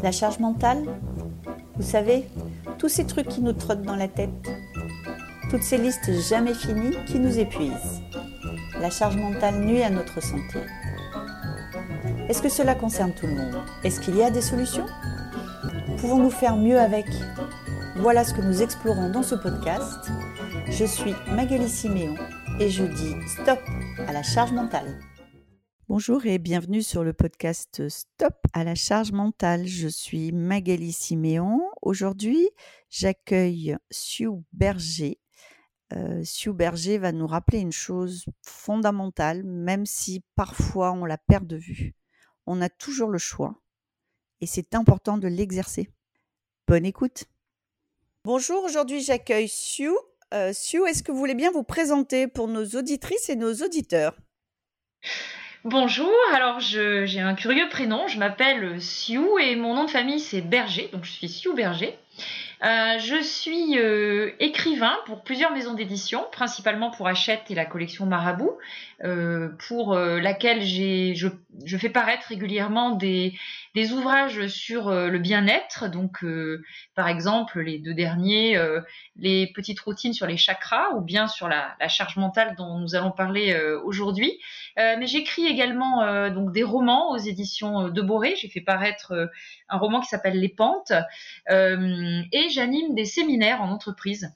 La charge mentale Vous savez, tous ces trucs qui nous trottent dans la tête. Toutes ces listes jamais finies qui nous épuisent. La charge mentale nuit à notre santé. Est-ce que cela concerne tout le monde? Est-ce qu'il y a des solutions? Pouvons-nous faire mieux avec? Voilà ce que nous explorons dans ce podcast. Je suis Magali Siméon et je dis stop à la charge mentale. Bonjour et bienvenue sur le podcast Stop à la charge mentale. Je suis Magali Siméon. Aujourd'hui, j'accueille Sue Berger. Euh, Sue Berger va nous rappeler une chose fondamentale, même si parfois on la perd de vue. On a toujours le choix et c'est important de l'exercer. Bonne écoute. Bonjour, aujourd'hui j'accueille Sue. Euh, Sue, est-ce que vous voulez bien vous présenter pour nos auditrices et nos auditeurs? Bonjour, alors j'ai un curieux prénom, je m'appelle Sue et mon nom de famille c'est Berger, donc je suis Sue Berger. Euh, je suis euh, écrivain pour plusieurs maisons d'édition, principalement pour Hachette et la collection Marabout, euh, pour laquelle je, fais paraître régulièrement des, ouvrages sur le bien-être, donc par exemple les deux derniers, les petites routines sur les chakras ou bien sur la, la charge mentale dont nous allons parler aujourd'hui. mais j'écris également donc des romans aux éditions de Boré. J'ai fait paraître un roman qui s'appelle Les Pentes et j'anime des séminaires en entreprise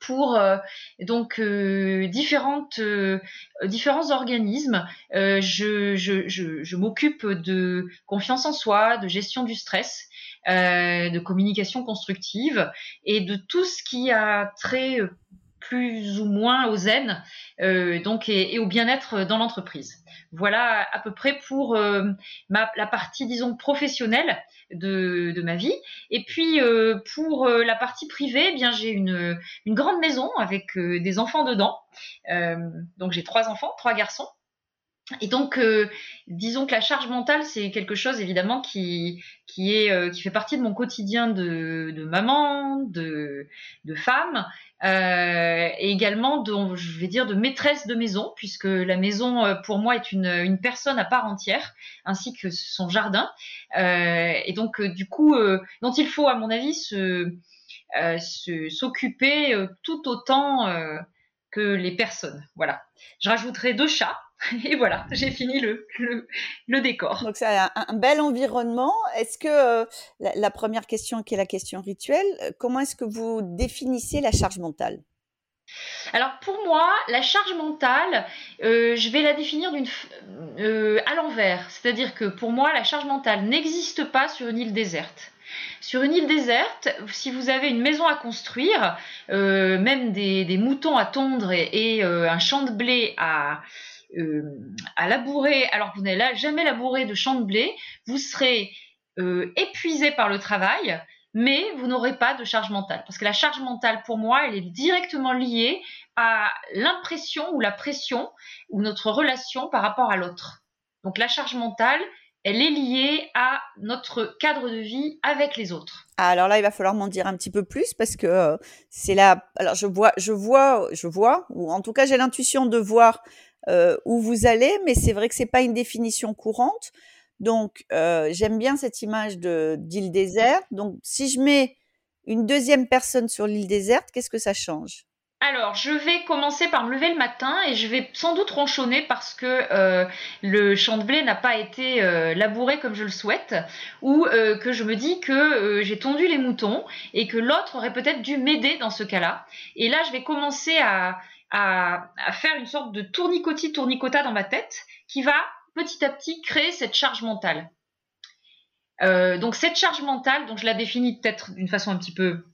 pour euh, donc euh, différentes euh, différents organismes. je, je, je, m'occupe de confiance en soi, de gestion du stress, de communication constructive et de tout ce qui a trait plus ou moins au zen donc et au bien-être dans l'entreprise. Voilà à peu près pour euh, la partie, disons, professionnelle de, ma vie. Et puis euh, pour euh, la partie privée, eh bien j'ai une, grande maison avec des enfants dedans. donc j'ai trois enfants, trois garçons. Et donc, disons que la charge mentale, c'est quelque chose évidemment qui, qui, est, qui fait partie de mon quotidien de, de maman, de, de femme, euh, et également de, je vais dire, de maîtresse de maison, puisque la maison euh, pour moi est une, une personne à part entière, ainsi que son jardin. Euh, et donc du coup, dont il faut, à mon avis, se s'occuper tout autant que les personnes. Voilà. Je rajouterai deux chats Et voilà, j'ai fini le, le, décor. Donc c'est un, bel environnement. Est-ce que euh, la, première question qui est la question rituelle, euh, comment est-ce que vous définissez la charge mentale? Alors pour moi, la charge mentale, euh, je vais la définir d'une, à l'envers. C'est-à-dire que pour moi, la charge mentale n'existe pas sur une île déserte. Sur une île déserte, si vous avez une maison à construire, même des, moutons à tondre et un champ de blé à, à labourer, alors que vous n'avez jamais labouré de champ de blé, vous serez euh, épuisé par le travail, mais vous n'aurez pas de charge mentale. Parce que la charge mentale, pour moi, elle est directement liée à l'impression ou la pression ou notre relation par rapport à l'autre. Donc la charge mentale, elle est liée à notre cadre de vie avec les autres. Ah, alors là, il va falloir m'en dire un petit peu plus parce que euh, c'est là. Alors je vois, je vois, je vois, ou en tout cas j'ai l'intuition de voir euh, où vous allez, mais c'est vrai que c'est pas une définition courante. Donc, euh, j'aime bien cette image de d'île déserte. Donc, si je mets une deuxième personne sur l'île déserte, qu'est-ce que ça change? Alors, je vais commencer par me lever le matin et je vais sans doute ronchonner parce que euh, le champ de blé n'a pas été labouré comme je le souhaite ou que je me dis que j'ai tondu les moutons et que l'autre aurait peut-être dû m'aider dans ce cas-là. Et là, je vais commencer à, à, faire une sorte de tournicotis tournicota dans ma tête qui va petit à petit créer cette charge mentale. Euh, donc cette charge mentale, je la définis peut-être d'une façon un petit peu...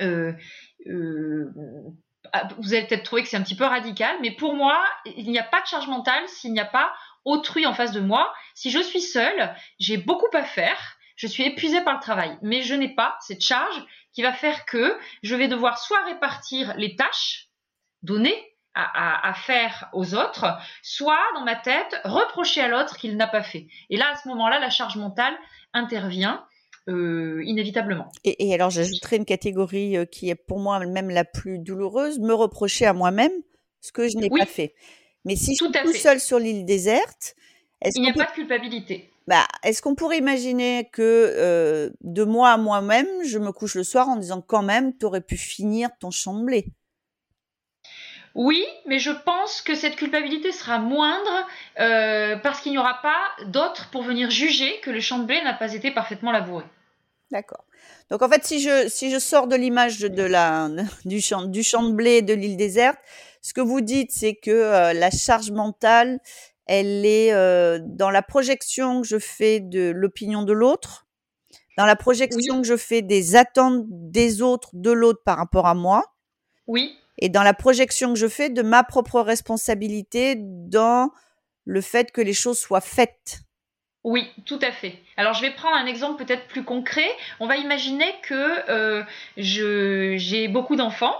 Euh, euh, vous allez peut-être trouver que c'est un petit peu radical, mais pour moi, il n'y a pas de charge mentale s'il n'y a pas autrui en face de moi. Si je suis seule, j'ai beaucoup à faire, je suis épuisée par le travail, mais je n'ai pas cette charge qui va faire que je vais devoir soit répartir les tâches, donner à, faire aux autres, soit dans ma tête, reprocher à l'autre qu'il n'a pas fait. Et là, à ce moment-là, la charge mentale intervient. Euh, inévitablement. Et, alors, j'ajouterai une catégorie euh, qui est pour moi même la plus douloureuse, me reprocher à moi-même ce que je n'ai pas fait. Mais si je suis tout seul sur l'île déserte, il n'y a pas de culpabilité. bah, est-ce qu'on pourrait imaginer que euh, de moi à moi-même, je me couche le soir en disant quand même, tu aurais pu finir ton champ de blé oui, mais je pense que cette culpabilité sera moindre euh, parce qu'il n'y aura pas d'autres pour venir juger que le champ de blé n'a pas été parfaitement labouré. D'accord. Donc en fait, si je, si je sors de l'image de la, du, champ, du champ de blé de l'île déserte, ce que vous dites, c'est que euh, la charge mentale, elle est euh, dans la projection que je fais de l'opinion de l'autre, dans la projection que je fais des attentes des autres, de l'autre par rapport à moi. Oui et dans la projection que je fais de ma propre responsabilité dans le fait que les choses soient faites. Oui, tout à fait. Alors je vais prendre un exemple peut-être plus concret. On va imaginer que euh, j'ai beaucoup d'enfants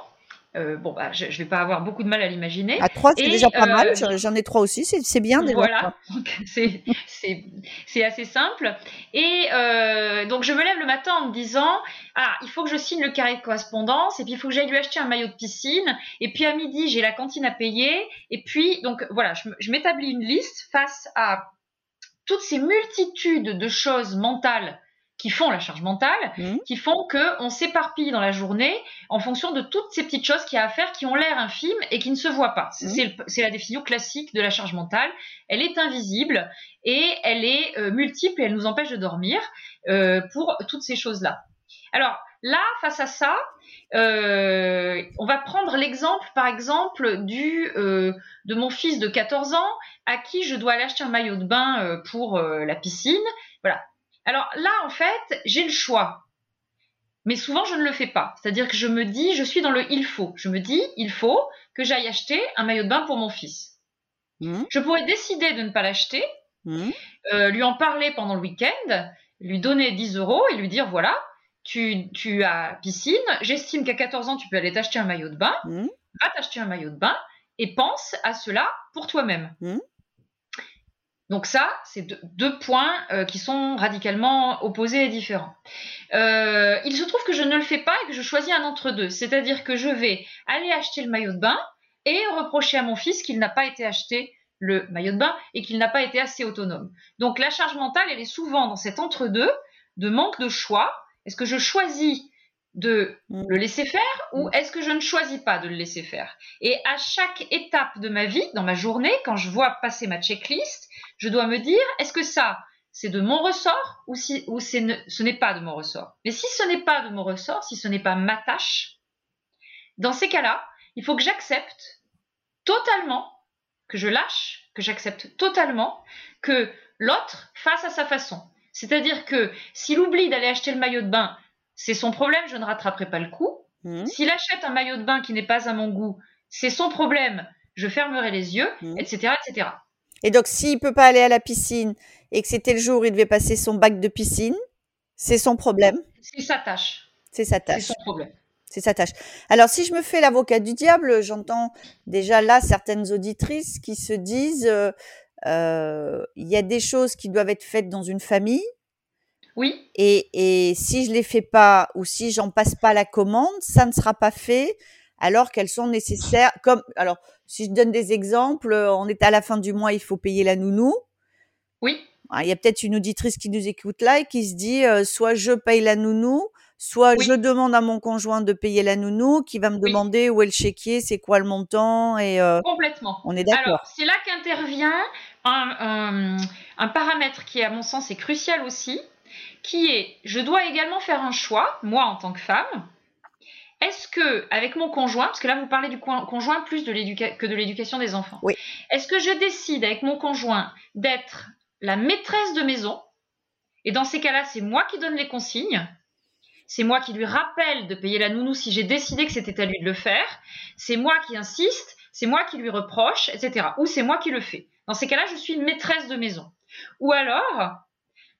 euh, bon, bah, je, ne vais pas avoir beaucoup de mal à l'imaginer. À trois, c'est déjà pas mal. Euh, j'en ai trois aussi, c'est bien déjà. Voilà, c'est assez simple. Et euh, donc, je me lève le matin en me disant Ah, il faut que je signe le carré de correspondance, et puis il faut que j'aille lui acheter un maillot de piscine, et puis à midi, j'ai la cantine à payer, et puis, donc voilà, je m'établis une liste face à toutes ces multitudes de choses mentales qui font la charge mentale, mmh. qui font que on s'éparpille dans la journée en fonction de toutes ces petites choses qu'il y a à faire qui ont l'air infimes et qui ne se voient pas. Mmh. C'est la définition classique de la charge mentale. Elle est invisible et elle est euh, multiple et elle nous empêche de dormir euh, pour toutes ces choses-là. Alors là, face à ça, euh, on va prendre l'exemple, par exemple, du de mon fils de 14 ans à qui je dois aller acheter un maillot de bain pour la piscine. Voilà, alors là, en fait, j'ai le choix. Mais souvent, je ne le fais pas. C'est-à-dire que je me dis, je suis dans le il faut. Je me dis, il faut que j'aille acheter un maillot de bain pour mon fils. Mmh. Je pourrais décider de ne pas l'acheter, mmh. euh, lui en parler pendant le week-end, lui donner 10 euros et lui dire, voilà, tu, tu as piscine, j'estime qu'à 14 ans, tu peux aller t'acheter un maillot de bain, mmh. va t'acheter un maillot de bain et pense à cela pour toi-même. Donc ça, c'est deux, points euh, qui sont radicalement opposés et différents. Euh, il se trouve que je ne le fais pas et que je choisis un entre-deux. C'est-à-dire que je vais aller acheter le maillot de bain et reprocher à mon fils qu'il n'a pas été acheté le maillot de bain et qu'il n'a pas été assez autonome. Donc la charge mentale, elle est souvent dans cet entre-deux de manque de choix. Est-ce que je choisis de mm. le laisser faire ou mm. est-ce que je ne choisis pas de le laisser faire? Et à chaque étape de ma vie, dans ma journée, quand je vois passer ma checklist, je dois me dire est-ce que ça c'est de mon ressort ou, si, ou ce n'est pas de mon ressort? Mais si ce n'est pas de mon ressort, si ce n'est pas ma tâche, dans ces cas-là, il faut que j'accepte totalement, que je lâche, que j'accepte totalement que l'autre fasse à sa façon. C'est-à-dire que s'il oublie d'aller acheter le maillot de bain c'est son problème, je ne rattraperai pas le coup. Mmh. S'il achète un maillot de bain qui n'est pas à mon goût, c'est son problème, je fermerai les yeux, etc., mmh. etc. Et donc, s'il peut pas aller à la piscine et que c'était le jour où il devait passer son bac de piscine, c'est son problème. C'est sa tâche. C'est sa tâche. C'est son problème. C'est sa tâche. Alors, si je me fais l'avocat du diable, j'entends déjà là certaines auditrices qui se disent, euh, euh, il y a des choses qui doivent être faites dans une famille, oui. Et, et si je les fais pas ou si j'en passe pas la commande, ça ne sera pas fait alors qu'elles sont nécessaires. Comme alors, si je donne des exemples, on est à la fin du mois, il faut payer la nounou. Oui. Ah, il y a peut-être une auditrice qui nous écoute là et qui se dit euh, soit je paye la nounou, soit je demande à mon conjoint de payer la nounou, qui va me demander où est le chéquier, c'est quoi le montant et euh, complètement. On est d'accord. Alors c'est là qu'intervient un, un, paramètre qui à mon sens est crucial aussi, qui est je dois également faire un choix, moi en tant que femme. Est-ce que, avec mon conjoint, parce que là vous parlez du conjoint plus de que de l'éducation des enfants, oui. est-ce que je décide avec mon conjoint d'être la maîtresse de maison? Et dans ces cas-là, c'est moi qui donne les consignes, c'est moi qui lui rappelle de payer la nounou si j'ai décidé que c'était à lui de le faire, c'est moi qui insiste, c'est moi qui lui reproche, etc. Ou c'est moi qui le fais. Dans ces cas-là, je suis une maîtresse de maison. Ou alors,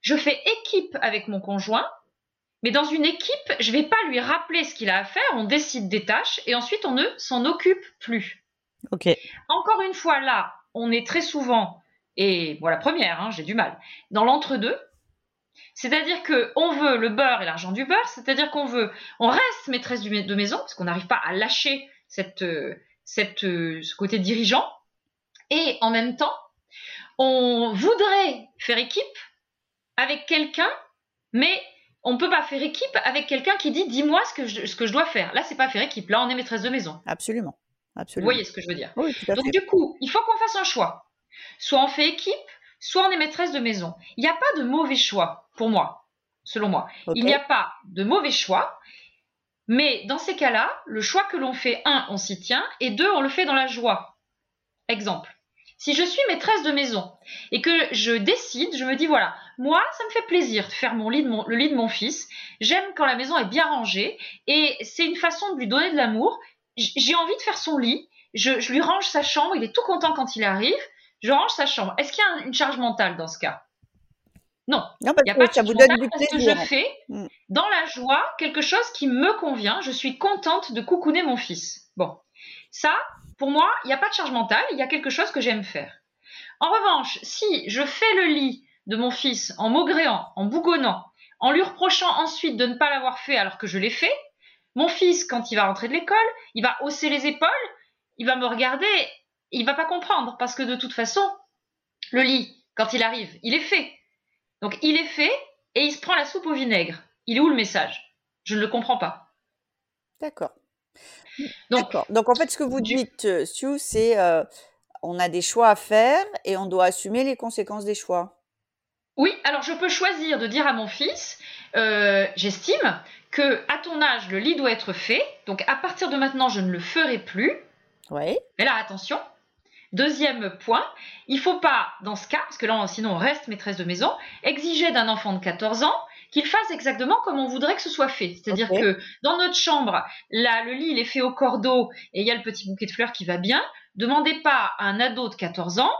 je fais équipe avec mon conjoint, mais dans une équipe, je ne vais pas lui rappeler ce qu'il a à faire, on décide des tâches et ensuite on ne s'en occupe plus. Ok. Encore une fois, là, on est très souvent, et voilà, première, hein, j'ai du mal, dans l'entre-deux. C'est-à-dire qu'on veut le beurre et l'argent du beurre, c'est-à-dire qu'on veut, on reste maîtresse de maison, parce qu'on n'arrive pas à lâcher cette, euh, cette, euh, ce côté dirigeant, et en même temps, on voudrait faire équipe, avec quelqu'un, mais on ne peut pas faire équipe avec quelqu'un qui dit dis-moi ce que je, ce que je dois faire. Là, c'est pas faire équipe. Là, on est maîtresse de maison. Absolument. Vous voyez ce que je veux dire Donc du coup, il faut qu'on fasse un choix. Soit on fait équipe, soit on est maîtresse de maison. Il n'y a pas de mauvais choix pour moi, selon moi. Il n'y a pas de mauvais choix. Mais dans ces cas-là, le choix que l'on fait, un, on s'y tient, et deux, on le fait dans la joie. Exemple. Si je suis maîtresse de maison et que je décide, je me dis voilà, moi, ça me fait plaisir de faire mon lit le lit de mon fils. J'aime quand la maison est bien rangée et c'est une façon de lui donner de l'amour j'ai envie de faire son lit, je, lui range sa chambre, il est tout content quand il arrive, je range sa chambre. Est-ce qu'il y a une charge mentale dans ce cas? Non. il n'y a pas de charge mentale parce que je fais mm. dans la joie quelque chose qui me convient. Je suis contente de coucouner mon fils. Bon, ça, pour moi, il n'y a pas de charge mentale, il y a quelque chose que j'aime faire. En revanche, si je fais le lit de mon fils en maugréant, en bougonnant, en lui reprochant ensuite de ne pas l'avoir fait alors que je l'ai fait, mon fils, quand il va rentrer de l'école, il va hausser les épaules, il va me regarder, il va pas comprendre parce que de toute façon, le lit, quand il arrive, il est fait. Donc il est fait et il se prend la soupe au vinaigre. Il est où le message? Je ne le comprends pas. D'accord. Donc, Donc en fait, ce que vous dites, euh, Sue, c'est euh, on a des choix à faire et on doit assumer les conséquences des choix. Oui, alors je peux choisir de dire à mon fils, euh, j'estime que à ton âge, le lit doit être fait. Donc à partir de maintenant, je ne le ferai plus. Oui. Mais là, attention. Deuxième point, il faut pas, dans ce cas, parce que là, sinon on reste maîtresse de maison, exiger d'un enfant de 14 ans qu'il fasse exactement comme on voudrait que ce soit fait. C'est-à-dire que dans notre chambre, là, le lit, il est fait au cordeau et il y a le petit bouquet de fleurs qui va bien. Demandez pas à un ado de 14 ans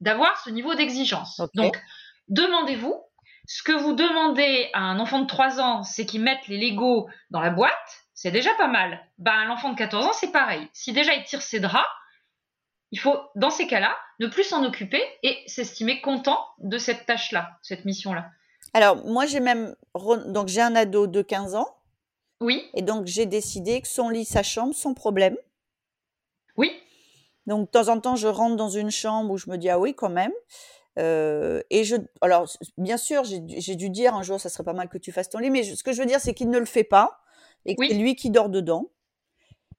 d'avoir ce niveau d'exigence. Donc, demandez-vous ce que vous demandez à un enfant de 3 ans, c'est qu'il mette les Legos dans la boîte, c'est déjà pas mal. Ben, l'enfant de 14 ans, c'est pareil. Si déjà il tire ses draps, il faut, dans ces cas-là, ne plus s'en occuper et s'estimer content de cette tâche-là, cette mission-là. Alors, moi, j'ai même. Donc, j'ai un ado de 15 ans. Oui. Et donc, j'ai décidé que son lit, sa chambre, son problème. Oui. Donc, de temps en temps, je rentre dans une chambre où je me dis, ah oui, quand même. Euh, et je, alors, bien sûr, j'ai dû dire un jour, ça serait pas mal que tu fasses ton lit, mais ce que je veux dire, c'est qu'il ne le fait pas et que c'est lui qui dort dedans.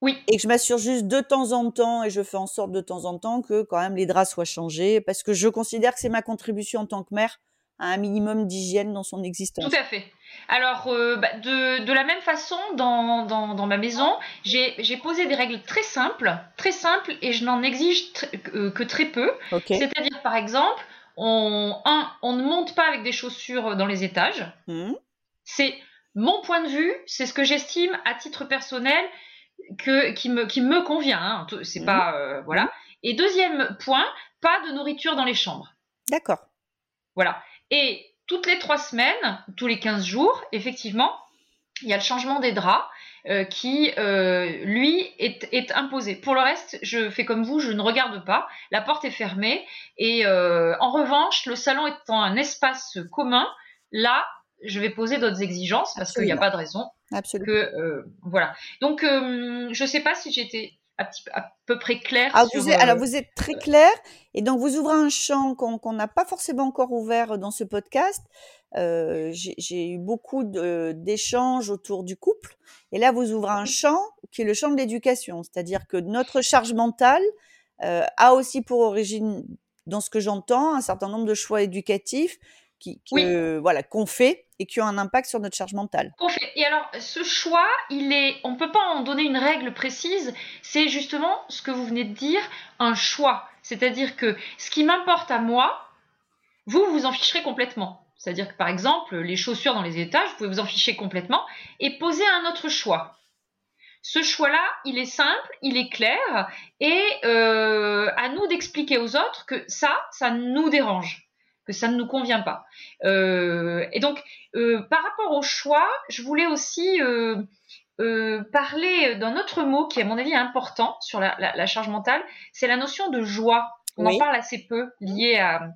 Oui. Et que je m'assure juste de temps en temps, et je fais en sorte de temps en temps que quand même les draps soient changés, parce que je considère que c'est ma contribution en tant que mère à un minimum d'hygiène dans son existence. Tout à fait. Alors, euh, bah, de, de, la même façon, dans, dans, dans ma maison, j'ai posé des règles très simples, très simples, et je n'en exige euh, que très peu. C'est-à-dire, par exemple, on, un, on ne monte pas avec des chaussures dans les étages. Mmh. C'est mon point de vue, c'est ce que j'estime à titre personnel que, qui, me, qui me convient. Hein. C'est mmh. pas euh, voilà. Mmh. Et deuxième point, pas de nourriture dans les chambres. D'accord. Voilà. Et toutes les trois semaines, tous les 15 jours, effectivement, il y a le changement des draps. Euh, qui, euh, lui, est, imposé. Pour le reste, je fais comme vous, je ne regarde pas. La porte est fermée. Et euh, en revanche, le salon étant un espace commun, là, je vais poser d'autres exigences parce qu'il n'y a pas de raison Absolument. que voilà. Donc, je ne sais pas si j'étais à, peu près clair. Ah, vous êtes, alors vous êtes très clair et donc vous ouvrez un champ qu'on n'a pas forcément encore ouvert dans ce podcast. Euh, j'ai eu beaucoup d'échanges autour du couple et là vous ouvrez un champ qui est le champ de l'éducation, c'est-à-dire que notre charge mentale euh, a aussi pour origine, dans ce que j'entends, un certain nombre de choix éducatifs qui, voilà qu'on fait et qui ont un impact sur notre charge mentale. Et alors ce choix, il est, on peut pas en donner une règle précise. C'est justement ce que vous venez de dire, un choix. C'est-à-dire que ce qui m'importe à moi, vous vous en ficherez complètement. C'est-à-dire que par exemple, les chaussures dans les étages, vous pouvez vous en ficher complètement et poser un autre choix. Ce choix-là, il est simple, il est clair, et euh, à nous d'expliquer aux autres que ça, ça nous dérange que ça ne nous convient pas. Euh, et donc, euh, par rapport au choix, je voulais aussi euh, parler d'un autre mot qui, à mon avis, est important sur la, charge mentale, c'est la notion de joie. On en parle assez peu lié à,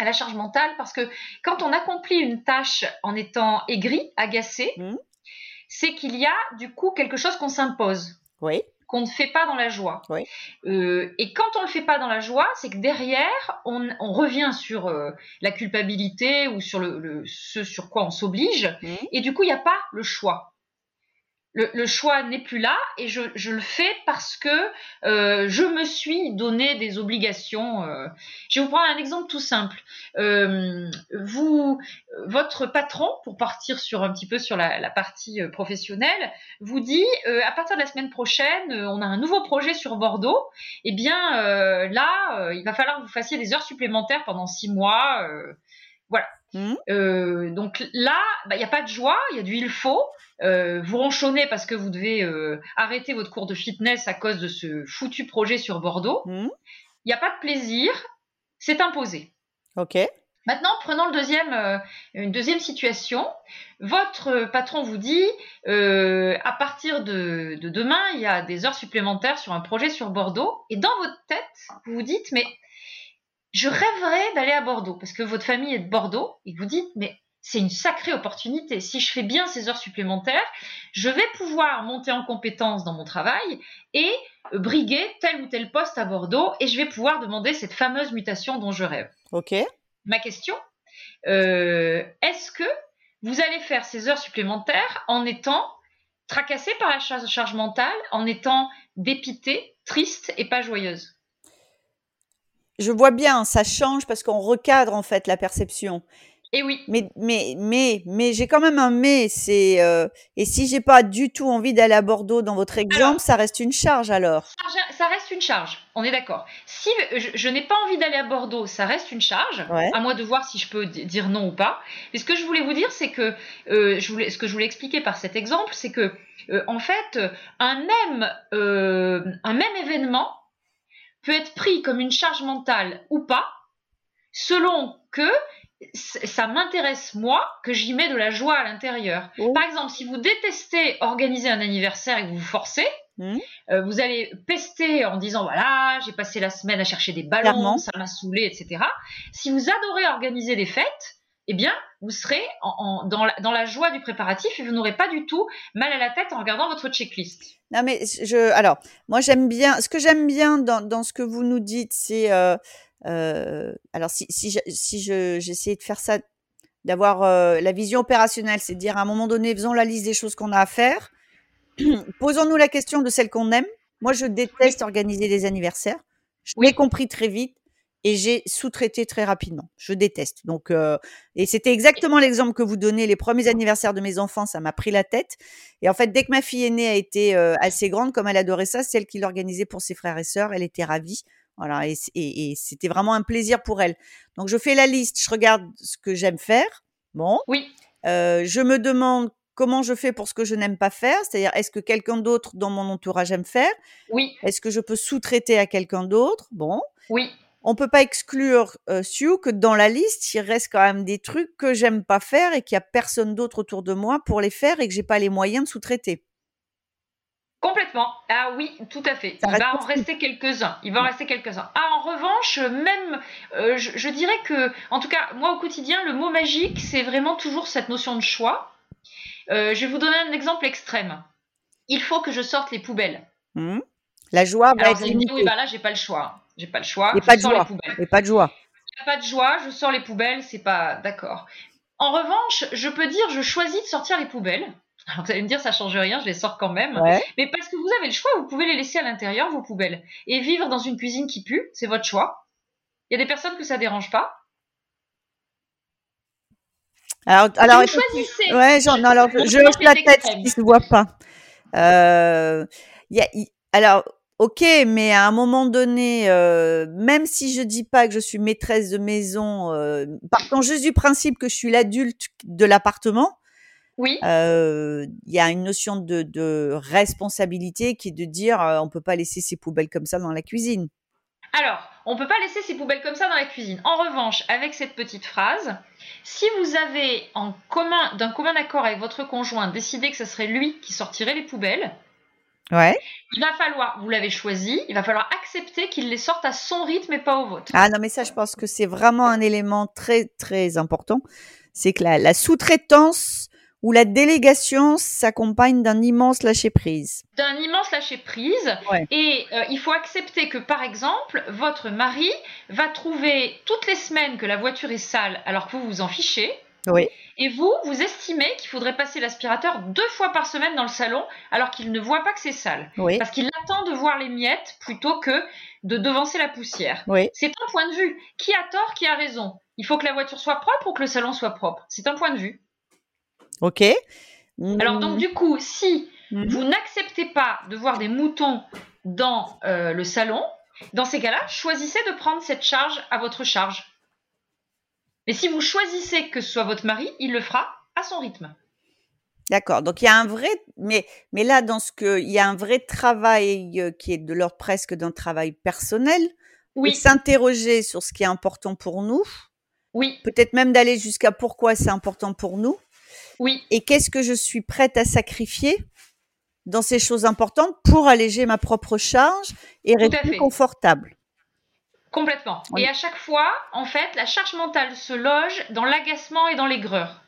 la charge mentale parce que quand on accomplit une tâche en étant aigri, agacé, mmh. c'est qu'il y a du coup quelque chose qu'on s'impose. Oui qu'on ne fait pas dans la joie. Oui. Euh, et quand on le fait pas dans la joie, c'est que derrière, on, on revient sur euh, la culpabilité ou sur le, le- ce sur quoi on s'oblige. Mhm. Et du coup, il n'y a pas le choix. Le, le choix n'est plus là et je, je le fais parce que euh, je me suis donné des obligations. euh. Je vais vous prendre un exemple tout simple. Euh, vous, votre patron, pour partir sur un petit peu sur la, la partie euh, professionnelle, vous dit euh, à partir de la semaine prochaine, euh, on a un nouveau projet sur Bordeaux. Eh bien là, il va falloir que vous fassiez des heures supplémentaires pendant six mois. voilà. Mhm. Euh, donc là, bah, il n'y a pas de joie, il y a du il faut. Euh, vous ronchonnez parce que vous devez euh, arrêter votre cours de fitness à cause de ce foutu projet sur Bordeaux. Mhm. Il n'y a pas de plaisir, c'est imposé. Ok. Maintenant, prenons le deuxième, une deuxième situation. Votre patron vous dit, à partir de, de demain, il y a des heures supplémentaires sur un projet sur Bordeaux. Et dans votre tête, vous vous dites, mais je rêverais d'aller à Bordeaux parce que votre famille est de Bordeaux. Et vous dites, mais c'est une sacrée opportunité. Si je fais bien ces heures supplémentaires, je vais pouvoir monter en compétence dans mon travail et briguer tel ou tel poste à Bordeaux et je vais pouvoir demander cette fameuse mutation dont je rêve Ok. ma question, euh, est-ce que vous allez faire ces heures supplémentaires en étant tracassé par la charge, charge mentale, en étant dépité, triste et pas joyeuse? Je vois bien, ça change parce qu'on recadre en fait la perception. Et oui, Mais, mais, mais, mais j'ai quand même un mais. C'est euh, et si j'ai pas du tout envie d'aller à Bordeaux dans votre exemple, Alors- ça reste une charge alors. ça reste une charge, on est d'accord. Si je, je n'ai pas envie d'aller à Bordeaux, ça reste une charge, Ouais. à moi de voir si je peux di- dire non ou pas. Mais ce que je voulais vous dire, c'est que euh, je voulais, ce que je voulais expliquer par cet exemple, c'est que euh, en fait, un même, euh, un même événement peut être pris comme une charge mentale ou pas, selon que ça m'intéresse moi, que j'y mets de la joie à l'intérieur. Oui. Par exemple, si vous détestez organiser un anniversaire et que vous vous forcez, Mhm. euh, vous allez pester en disant voilà, j'ai passé la semaine à chercher des ballons, Clairement. ça m'a saoulé, etc. Si vous adorez organiser des fêtes, eh bien, vous serez en- en- dans, la, dans la joie du préparatif et vous n'aurez pas du tout mal à la tête en regardant votre checklist. Non mais je alors moi j'aime bien ce que j'aime bien dans, dans ce que vous nous dites c'est euh, euh, alors si si je- si je j'essayais de faire ça d'avoir euh, la vision opérationnelle c'est de dire à un moment donné faisons la liste des choses qu'on a à faire. Posons-nous la question de celle qu'on aime. Moi je déteste organiser des anniversaires. Je Oui. l'ai compris très vite et j'ai sous-traité très rapidement je déteste donc euh, et c'était exactement l'exemple que vous donnez les premiers anniversaires de mes enfants ça m'a pris la tête et en fait, dès que ma fille aînée a été euh, assez grande, comme elle adorait ça, c'est elle qui l'organisait pour ses frères et sœurs. Elle était ravie. Voilà, et, c- et- et c'était vraiment un plaisir pour elle. Donc, je fais la liste, je regarde ce que j'aime faire. Bon, Oui, Euh, je me demande comment je fais pour ce que je n'aime pas faire. C'est-à-dire, est-ce que quelqu'un d'autre dans mon entourage aime faire? Oui, Est-ce que je peux sous-traiter à quelqu'un d'autre? Bon, oui. On peut pas exclure euh, Sue que dans la liste, il reste quand même des trucs que j'aime pas faire et qu'il y a personne d'autre autour de moi pour les faire et que j'ai pas les moyens de sous-traiter. Complètement. Ah oui, tout à fait. Ça Il va en rester quelques-uns. Il va en rester quelques-uns. Ah, en revanche, même, euh, je, je dirais que, en tout cas, moi au quotidien, le mot magique, c'est vraiment toujours cette notion de choix. Euh, je vais vous donner un exemple extrême. Il faut que je sorte les poubelles. Hmm. La joie va Alors être limitée. oui, bah là, j'ai pas le choix. J'ai pas le choix. Et je pas de sors joie. les poubelles. Et pas de joie. Il n'y a pas de joie, je sors les poubelles, c'est pas d'accord. En revanche, je peux dire, je choisis de sortir les poubelles. Alors vous allez me dire, ça change rien, je les sors quand même. Ouais. Mais parce que vous avez le choix, vous pouvez les laisser à l'intérieur, vos poubelles. Et vivre dans une cuisine qui pue, c'est votre choix. Il y a des personnes que ça dérange pas. Alors, alors vous choisissez. ouais, genre, non, alors, je hoche la tête, qui se voit pas. Euh, y a, alors, ok, mais à un moment donné, euh, même si je dis pas que je suis maîtresse de maison, euh, partant juste du principe que je suis l'adulte de l'appartement, Oui, euh, il y a une notion de, de responsabilité qui est de dire, euh, on peut pas laisser ses poubelles comme ça dans la cuisine. Alors, on peut pas laisser ces poubelles comme ça dans la cuisine. En revanche, avec cette petite phrase, si vous avez en commun, d'un commun accord avec votre conjoint décidé que ce serait lui qui sortirait les poubelles, Ouais. il va falloir, vous l'avez choisi, il va falloir accepter qu'il les sorte à son rythme et pas au vôtre. Ah non, mais ça, je pense que c'est vraiment un élément très, très important. C'est que la, la sous-traitance où la délégation s'accompagne d'un immense lâcher-prise. D'un immense lâcher-prise. Ouais. Et euh, il faut accepter que, par exemple, votre mari va trouver toutes les semaines que la voiture est sale alors que vous vous en fichez. Oui. Et vous, vous estimez qu'il faudrait passer l'aspirateur deux fois par semaine dans le salon alors qu'il ne voit pas que c'est sale. Oui. Parce qu'il attend de voir les miettes plutôt que de devancer la poussière. Oui. C'est un point de vue. Qui a tort, qui a raison? Il faut que la voiture soit propre ou que le salon soit propre? C'est un point de vue. Ok. Alors donc du coup, si Mhm. vous n'acceptez pas de voir des moutons dans euh, le salon, dans ces cas-là, choisissez de prendre cette charge à votre charge. Mais si vous choisissez que ce soit votre mari, il le fera à son rythme. D'accord. Donc il y a un vrai, mais mais là dans ce que il y a un vrai travail euh, qui est de l'ordre presque d'un travail personnel, Oui, s'interroger sur ce qui est important pour nous, oui, peut-être même d'aller jusqu'à pourquoi c'est important pour nous oui, et qu'est-ce que je suis prête à sacrifier dans ces choses importantes pour alléger ma propre charge et fait. confortable. Complètement. Oui. Et à chaque fois, en fait, la charge mentale se loge dans l'agacement et dans l'aigreur.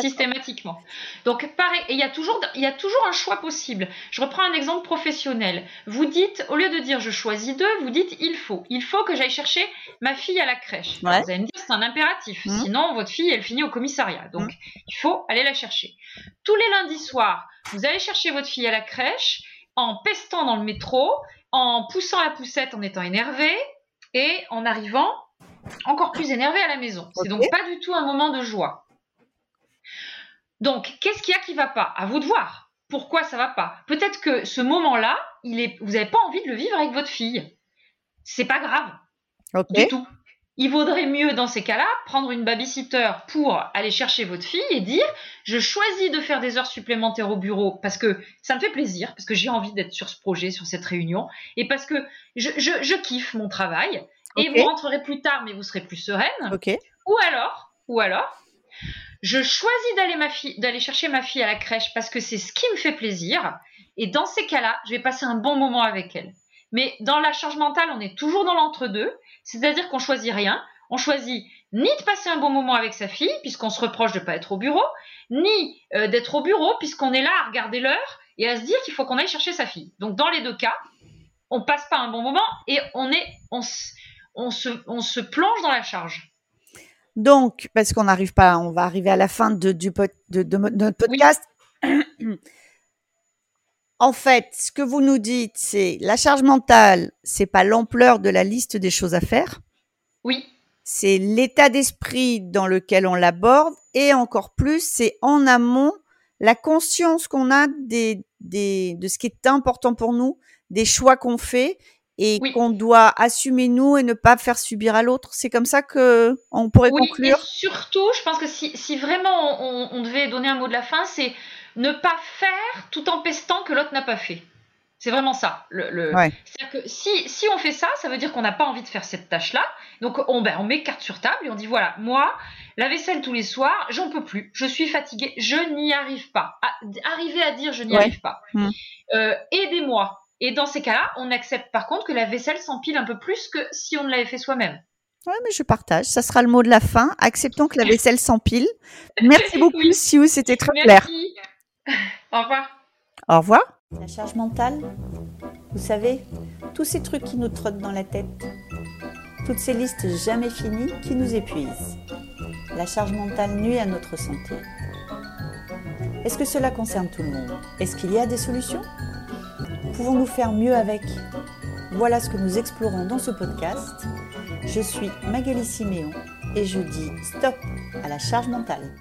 Systématiquement. Donc pareil, il y a toujours il y a toujours un choix possible. Je reprends un exemple professionnel. Vous dites au lieu de dire je choisis deux, vous dites il faut. Il faut que j'aille chercher ma fille à la crèche. Ouais. Vous allez me dire c'est un impératif. Mhm. Sinon votre fille elle finit au commissariat. Donc il faut aller la chercher. Tous les lundis soirs, vous allez chercher votre fille à la crèche en pestant dans le métro, en poussant la poussette en étant énervé et en arrivant encore plus énervé à la maison. C'est donc pas du tout un moment de joie. Donc, qu'est-ce qu'il y a qui va pas? À vous de voir. Pourquoi ça va pas Peut-être que ce moment-là, il est, vous n'avez pas envie de le vivre avec votre fille. C'est pas grave du tout. Il vaudrait mieux dans ces cas-là prendre une babysitter pour aller chercher votre fille et dire je choisis de faire des heures supplémentaires au bureau parce que ça me fait plaisir, parce que j'ai envie d'être sur ce projet, sur cette réunion, et parce que je, je- je kiffe mon travail. Et vous rentrerez plus tard, mais vous serez plus sereine. Ou alors, ou alors, je choisis d'aller ma fille, d'aller chercher ma fille à la crèche parce que c'est ce qui me fait plaisir. Et dans ces cas-là, je vais passer un bon moment avec elle. Mais dans la charge mentale, on est toujours dans l'entre-deux. C'est-à-dire qu'on choisit rien. On choisit ni de passer un bon moment avec sa fille, puisqu'on se reproche de pas être au bureau, ni euh, d'être au bureau, puisqu'on est là à regarder l'heure et à se dire qu'il faut qu'on aille chercher sa fille. Donc dans les deux cas, on passe pas un bon moment et on est, on, se, on se plonge dans la charge. Donc, parce qu'on n'arrive pas, on va arriver à la fin de, du pod- de, de mo- de notre podcast. en fait, ce que vous nous dites, c'est la charge mentale, c'est pas l'ampleur de la liste des choses à faire, Oui, c'est l'état d'esprit dans lequel on l'aborde et encore plus, c'est en amont la conscience qu'on a des, des, de ce qui est important pour nous, des choix qu'on fait et Oui. qu'on doit assumer nous et ne pas faire subir à l'autre. C'est comme ça que on pourrait oui. conclure? Et surtout, je pense que si, si vraiment on, on devait donner un mot de la fin, c'est ne pas faire tout en pestant que l'autre n'a pas fait. C'est vraiment ça. Le, le- Ouais. C'est-à-dire que si, si on fait ça, ça veut dire qu'on n'a pas envie de faire cette tâche-là. Donc on, ben, on met carte sur table et on dit voilà, moi, la vaisselle tous les soirs, j'en peux plus. Je suis fatiguée, je n'y arrive pas. À- arriver à dire je n'y Ouais. arrive pas. Mm. Euh, Aidez-moi. Et dans ces cas-là, on accepte par contre que la vaisselle s'empile un peu plus que si on ne l'avait fait soi-même. Ouais, mais je partage. Ça sera le mot de la fin. Acceptons que la vaisselle s'empile. Merci beaucoup, Oui. Siou. C'était très clair. Au revoir. Au revoir. La charge mentale, vous savez, tous ces trucs qui nous trottent dans la tête, toutes ces listes jamais finies qui nous épuisent. La charge mentale nuit à notre santé. Est-ce que cela concerne tout le monde? Est-ce qu'il y a des solutions? Pouvons-nous faire mieux avec? Voilà ce que nous explorons dans ce podcast. Je suis Magali Siméon et je dis stop à la charge mentale.